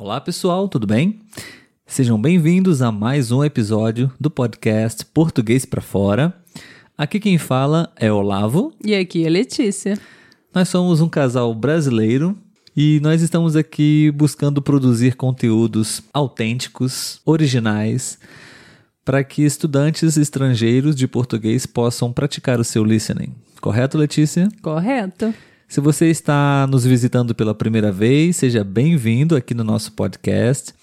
Olá pessoal, tudo bem? Sejam bem-vindos a mais um episódio do podcast Português para Fora. Aqui quem fala é Olavo. E aqui é Letícia. Nós somos um casal brasileiro e nós estamos aqui buscando produzir conteúdos autênticos, originais, para que estudantes estrangeiros de português possam praticar o seu listening. Correto, Letícia? Correto. Se você está nos visitando pela primeira vez, seja bem-vindo aqui no nosso podcast.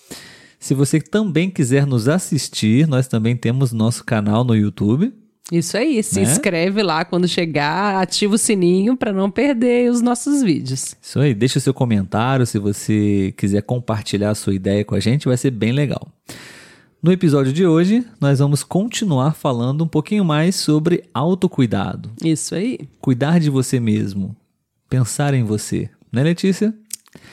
Se você também quiser nos assistir, nós também temos nosso canal no YouTube. Isso aí, se Né? inscreve lá quando chegar, ativa o sininho para não perder os nossos vídeos. Isso aí, deixa o seu comentário se você quiser compartilhar a sua ideia com a gente, vai ser bem legal. No episódio de hoje, nós vamos continuar falando um pouquinho mais sobre autocuidado. Isso aí. Cuidar de você mesmo. Pensar em você. Né, Letícia?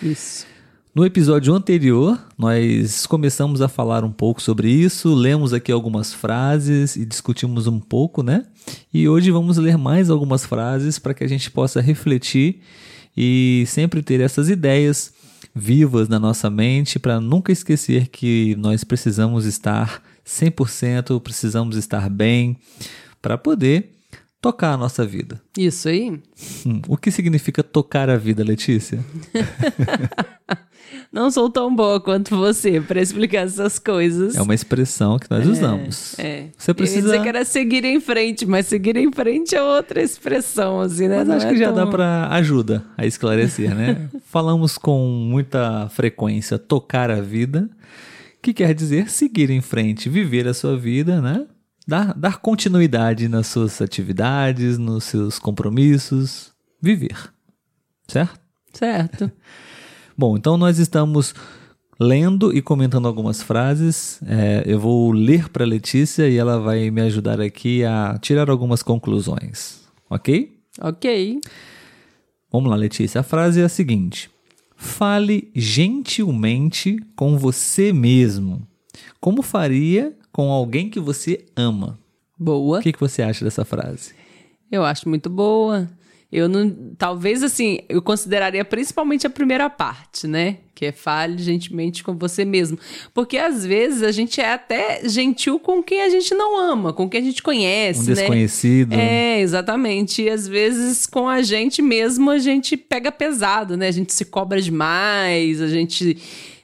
Isso. No episódio anterior, nós começamos a falar um pouco sobre isso, lemos aqui algumas frases e discutimos um pouco, né? E hoje vamos ler mais algumas frases para que a gente possa refletir e sempre ter essas ideias vivas na nossa mente para nunca esquecer que nós precisamos estar 100%, precisamos estar bem para poder tocar a nossa vida. Isso aí. Hum, o que significa tocar a vida, Letícia? Não sou tão boa quanto você para explicar essas coisas. É uma expressão que nós usamos. É. Você precisa. dizer que era seguir em frente, mas seguir em frente é outra expressão, assim, né? Mas Não acho é que já tão- dá para ajuda a esclarecer, né? Falamos com muita frequência tocar a vida, que quer dizer seguir em frente, viver a sua vida, né? Dar, dar continuidade nas suas atividades, nos seus compromissos, viver. Certo? Certo. Bom, então nós estamos lendo e comentando algumas frases. É, eu vou ler para Letícia e ela vai me ajudar aqui a tirar algumas conclusões, ok? ok. Vamos lá, Letícia. A frase é a seguinte: Fale gentilmente com você mesmo, como faria com alguém que você ama. Boa. O que, que você acha dessa frase? Eu acho muito boa. Eu não. Talvez assim, eu consideraria principalmente a primeira parte, né? Que é fale gentilmente com você mesmo. Porque às vezes a gente é até gentil com quem a gente não ama, com quem a gente conhece, Um né? desconhecido. É, exatamente. E às vezes com a gente mesmo a gente pega pesado, né? A gente se cobra demais, a gente.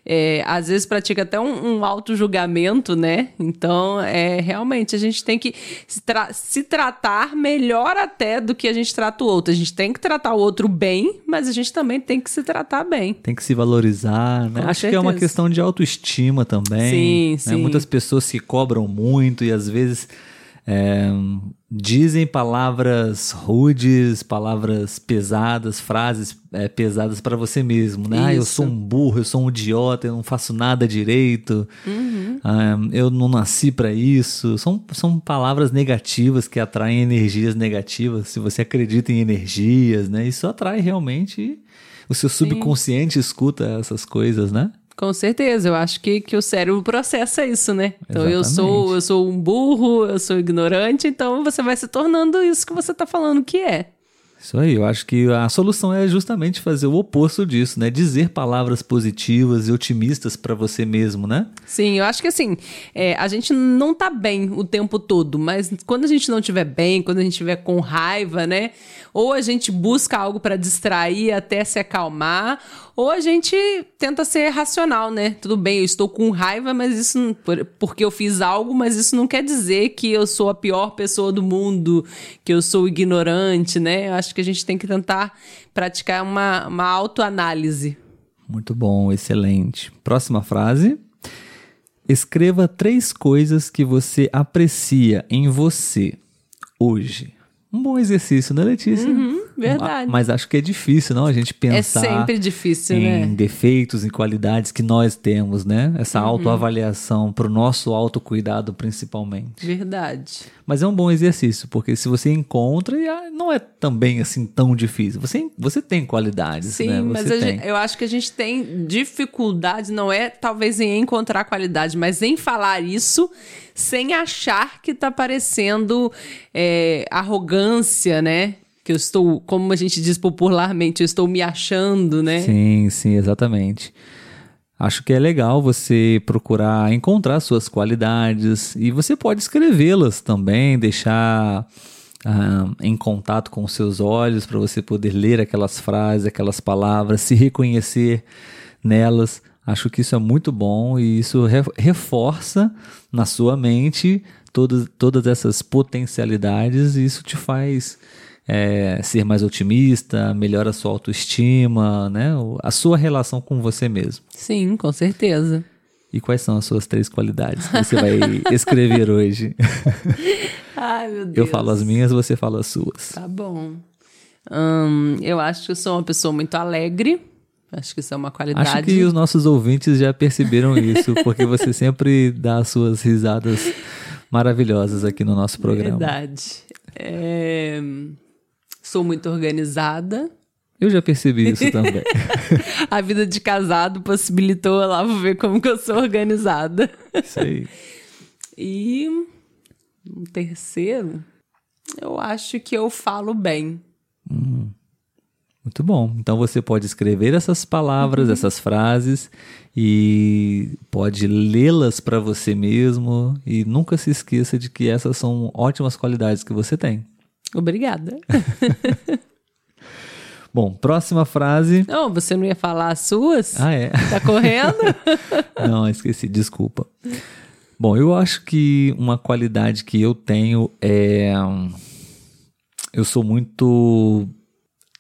É, às vezes pratica até um, um auto-julgamento, né? Então, é, realmente, a gente tem que se, tra- se tratar melhor até do que a gente trata o outro. A gente tem que tratar o outro bem, mas a gente também tem que se tratar bem. Tem que se valorizar, né? Com Acho que é uma certeza. questão de autoestima também. Sim, né? sim. Muitas pessoas se cobram muito e às vezes é, dizem palavras rudes, palavras pesadas, frases é, pesadas para você mesmo, né? Ah, eu sou um burro, eu sou um idiota, eu não faço nada direito, Uhum. ah, eu não nasci para isso. São, são palavras negativas que atraem energias negativas. Se você acredita em energias, né? Isso atrai realmente. O seu subconsciente escuta essas coisas, né? Com certeza, eu acho que, que o cérebro processa isso, né? Então eu Exatamente. sou, eu sou um burro, eu sou ignorante, então você vai se tornando isso que você tá falando que é. Isso aí, eu acho que a solução é justamente fazer o oposto disso, né? Dizer palavras positivas e otimistas para você mesmo, né? Sim, eu acho que assim, é, a gente não tá bem o tempo todo, mas quando a gente não estiver bem, quando a gente estiver com raiva, né? Ou a gente busca algo para distrair até se acalmar, ou a gente tenta ser racional, né? Tudo bem, eu estou com raiva, mas isso porque eu fiz algo, mas isso não quer dizer que eu sou a pior pessoa do mundo, que eu sou ignorante, né? Eu acho que a gente tem que tentar praticar uma, uma autoanálise. Muito bom, excelente. Próxima frase. Escreva três coisas que você aprecia em você hoje. Um bom exercício, né, Letícia? Verdade. Ma- Mas acho que é difícil, não? A gente É pensar sempre difícil, em né? defeitos, em qualidades que nós temos, né? Essa Uhum. autoavaliação para o nosso autocuidado, principalmente. Verdade. Mas é um bom exercício, porque se você encontra, ah, não é também assim tão difícil. Você, você tem qualidades, Sim, né? mas a tem. gente- eu acho que a gente tem dificuldade, não é talvez em encontrar qualidade, mas em falar isso sem achar que tá parecendo é, arrogância, né? Que eu estou, como a gente diz popularmente, eu estou me achando, né? Sim, sim, exatamente. Acho que é legal você procurar encontrar suas qualidades e você pode escrevê-las também, deixar ah, em contato com seus olhos para você poder ler aquelas frases, aquelas palavras, se reconhecer nelas. Acho que isso é muito bom e isso reforça na sua mente todas, todas essas potencialidades e isso te faz é, ser mais otimista, melhora a sua autoestima, né? A sua relação com você mesmo. Sim, com certeza. E quais são as suas três qualidades que você vai escrever hoje? Ai, meu Deus. Eu falo as minhas, você fala as suas. Tá bom. Hum, eu acho que eu sou uma pessoa muito alegre. Acho que isso é uma qualidade. Acho que os nossos ouvintes já perceberam isso, porque você sempre dá as suas risadas maravilhosas aqui no nosso programa. Verdade. É... Sou muito organizada. Eu já percebi isso também. a vida de casado possibilitou lá, vou ver como que eu sou organizada. Isso aí. E um terceiro, eu acho que eu falo bem. Hum, muito bom. Então você pode escrever essas palavras, uhum. essas frases e pode lê-las para você mesmo e nunca se esqueça de que essas são ótimas qualidades que você tem. Obrigada. Bom, próxima frase. Não, você não ia falar as suas? Ah, é? Tá correndo? não, esqueci, desculpa. Bom, eu acho que uma qualidade que eu tenho é. Eu sou muito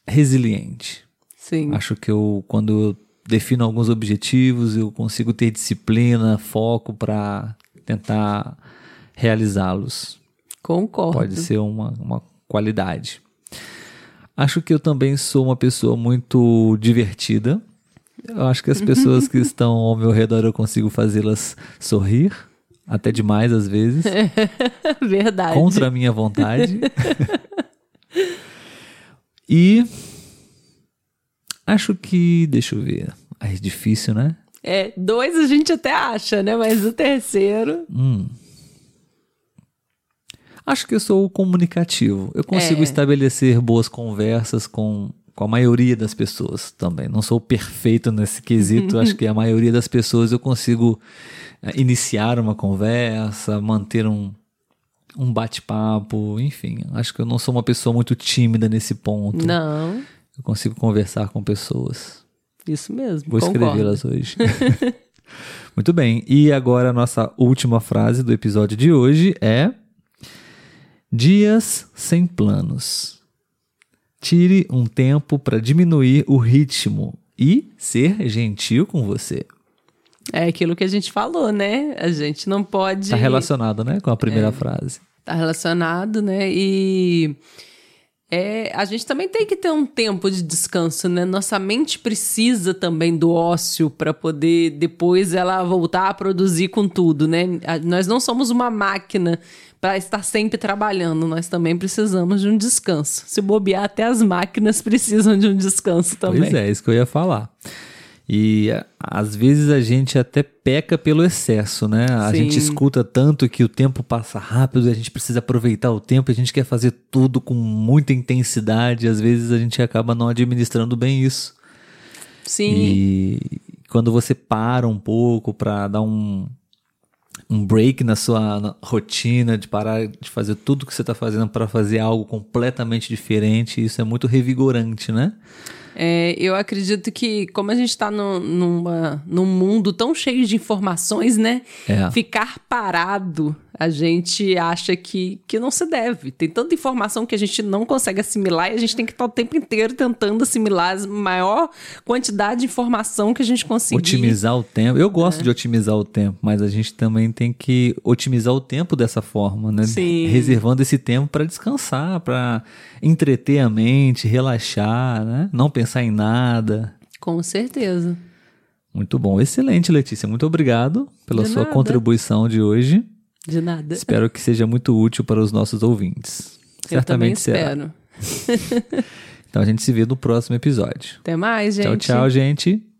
resiliente. Sim. Acho que eu, quando eu defino alguns objetivos, eu consigo ter disciplina, foco para tentar realizá-los. Concordo. Pode ser uma, uma qualidade. Acho que eu também sou uma pessoa muito divertida. Eu acho que as pessoas que estão ao meu redor eu consigo fazê-las sorrir, até demais às vezes. Verdade. Contra a minha vontade. e acho que, deixa eu ver. É difícil, né? É, dois a gente até acha, né? Mas o terceiro. Hum. Acho que eu sou comunicativo. Eu consigo é. estabelecer boas conversas com, com a maioria das pessoas também. Não sou perfeito nesse quesito. Acho que a maioria das pessoas eu consigo é, iniciar uma conversa, manter um, um bate-papo, enfim. Acho que eu não sou uma pessoa muito tímida nesse ponto. Não. Eu consigo conversar com pessoas. Isso mesmo. Vou escrevê-las hoje. muito bem. E agora a nossa última frase do episódio de hoje é Dias sem planos. Tire um tempo para diminuir o ritmo e ser gentil com você. É aquilo que a gente falou, né? A gente não pode. Está relacionado, né, com a primeira é, frase. Está relacionado, né? E é, a gente também tem que ter um tempo de descanso, né? Nossa mente precisa também do ócio para poder depois ela voltar a produzir com tudo, né? Nós não somos uma máquina para estar sempre trabalhando, nós também precisamos de um descanso. Se bobear, até as máquinas precisam de um descanso também. Pois é, isso que eu ia falar. E às vezes a gente até peca pelo excesso, né? A Sim. gente escuta tanto que o tempo passa rápido, a gente precisa aproveitar o tempo, a gente quer fazer tudo com muita intensidade, às vezes a gente acaba não administrando bem isso. Sim. E quando você para um pouco para dar um, um break na sua rotina, de parar de fazer tudo que você está fazendo para fazer algo completamente diferente, isso é muito revigorante, né? É, eu acredito que, como a gente está num mundo tão cheio de informações, né? É. Ficar parado, a gente acha que, que não se deve. Tem tanta informação que a gente não consegue assimilar e a gente tem que estar o tempo inteiro tentando assimilar a maior quantidade de informação que a gente conseguir. Otimizar o tempo. Eu gosto é. de otimizar o tempo, mas a gente também tem que otimizar o tempo dessa forma, né? Sim. Reservando esse tempo para descansar, para entreter a mente, relaxar, né? Não pensar em nada. Com certeza. Muito bom. Excelente, Letícia. Muito obrigado pela de sua nada. contribuição de hoje. De nada. Espero que seja muito útil para os nossos ouvintes. Eu Certamente será. então a gente se vê no próximo episódio. Até mais, gente. Tchau, tchau, gente.